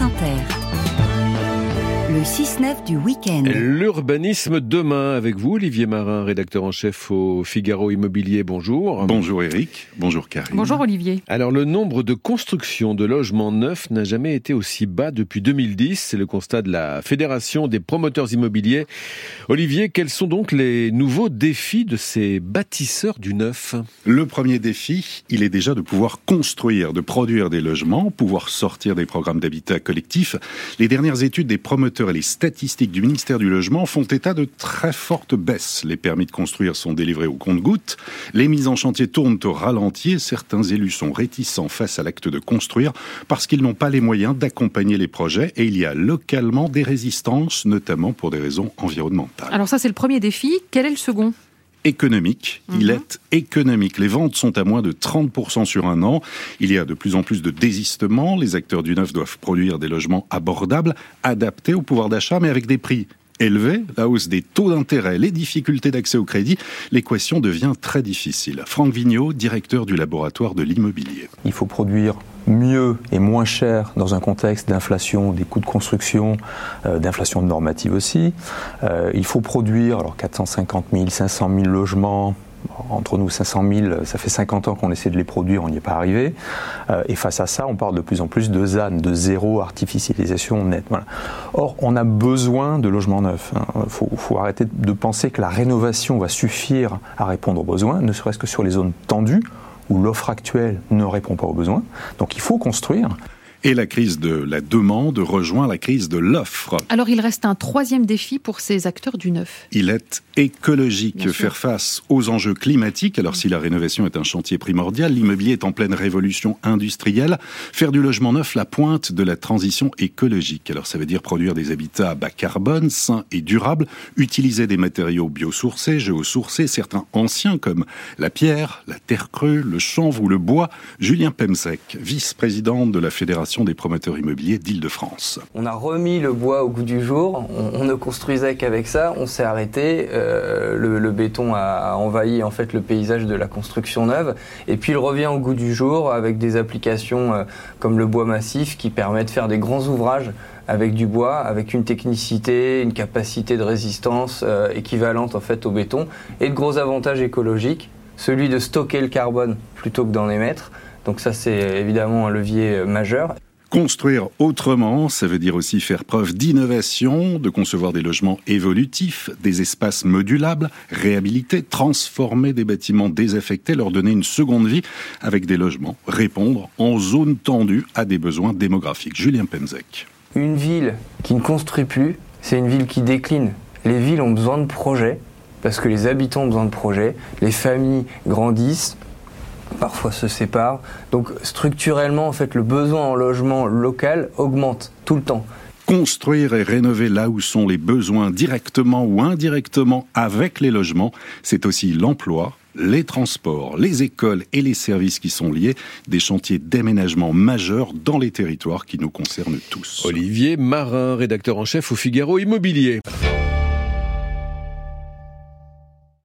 Inter. Le 6-9 du week-end. L'urbanisme demain avec vous, Olivier Marin, rédacteur en chef au Figaro Immobilier. Bonjour. Bonjour Eric. Bonjour Karine. Bonjour Olivier. Alors le nombre de constructions de logements neufs n'a jamais été aussi bas depuis 2010. C'est le constat de la Fédération des promoteurs immobiliers. Olivier, quels sont donc les nouveaux défis de ces bâtisseurs du neuf? Le premier défi, il est déjà de pouvoir construire, de produire des logements, pouvoir sortir des programmes d'habitat collectif. Les dernières études des promoteurs et les statistiques du ministère du Logement font état de très fortes baisses. Les permis de construire sont délivrés au compte-gouttes, les mises en chantier tournent au ralenti certains élus sont réticents face à l'acte de construire parce qu'ils n'ont pas les moyens d'accompagner les projets et il y a localement des résistances, notamment pour des raisons environnementales. Alors ça c'est le premier défi. Quel est le second? Économique. Il mhm. est économique. Les ventes sont à moins de 30% sur un an. Il y a de plus en plus de désistements. Les acteurs du neuf doivent produire des logements abordables, adaptés au pouvoir d'achat, mais avec des prix élevés, la hausse des taux d'intérêt, les difficultés d'accès au crédit, l'équation devient très difficile. Franck Vigneault, directeur du laboratoire de l'immobilier. Il faut produire mieux et moins cher dans un contexte d'inflation des coûts de construction, euh, d'inflation normative aussi. Euh, il faut produire alors 450 000, 500 000 logements. Entre nous, 500 000, ça fait 50 ans qu'on essaie de les produire, on n'y est pas arrivé. Euh, et face à ça, on parle de plus en plus de ZAN, de zéro artificialisation nette. Or, on a besoin de logements neufs. Il hein. faut, faut, arrêter de penser que la rénovation va suffire à répondre aux besoins, ne serait-ce que sur les zones tendues où l'offre actuelle ne répond pas aux besoins. Donc il faut construire. Et la crise de la demande rejoint la crise de l'offre. Alors il reste un troisième défi pour ces acteurs du neuf. Il est écologique, faire face aux enjeux climatiques. Alors si la rénovation est un chantier primordial, l'immobilier est en pleine révolution industrielle. Faire du logement neuf la pointe de la transition écologique. Alors ça veut dire produire des habitats bas carbone, sains et durables, utiliser des matériaux biosourcés, géosourcés, certains anciens comme la pierre, la terre crue, le chanvre ou le bois. Julien Pemsek, vice-président de la Fédération des promoteurs immobiliers d'Île-de-France. On a remis le bois au goût du jour, on, ne construisait qu'avec ça, on s'est arrêté, euh, le, béton a, envahi en fait le paysage de la construction neuve, et puis il revient au goût du jour avec des applications euh, comme le bois massif qui permet de faire des grands ouvrages avec du bois, avec une technicité, une capacité de résistance euh, équivalente en fait au béton, et de gros avantages écologiques, celui de stocker le carbone plutôt que d'en émettre. Donc ça, c'est évidemment un levier majeur. Construire autrement, ça veut dire aussi faire preuve d'innovation, de concevoir des logements évolutifs, des espaces modulables, réhabiliter, transformer des bâtiments désaffectés, leur donner une seconde vie avec des logements, répondre en zone tendue à des besoins démographiques. Julien Pemzek. Une ville qui ne construit plus, c'est une ville qui décline. Les villes ont besoin de projets parce que les habitants ont besoin de projets, les familles grandissent, parfois se séparent. Donc structurellement, en fait, le besoin en logement local augmente tout le temps. Construire et rénover là où sont les besoins directement ou indirectement avec les logements, c'est aussi l'emploi, les transports, les écoles et les services qui sont liés, des chantiers d'aménagement majeurs dans les territoires qui nous concernent tous. Olivier Marin, rédacteur en chef au Figaro Immobilier.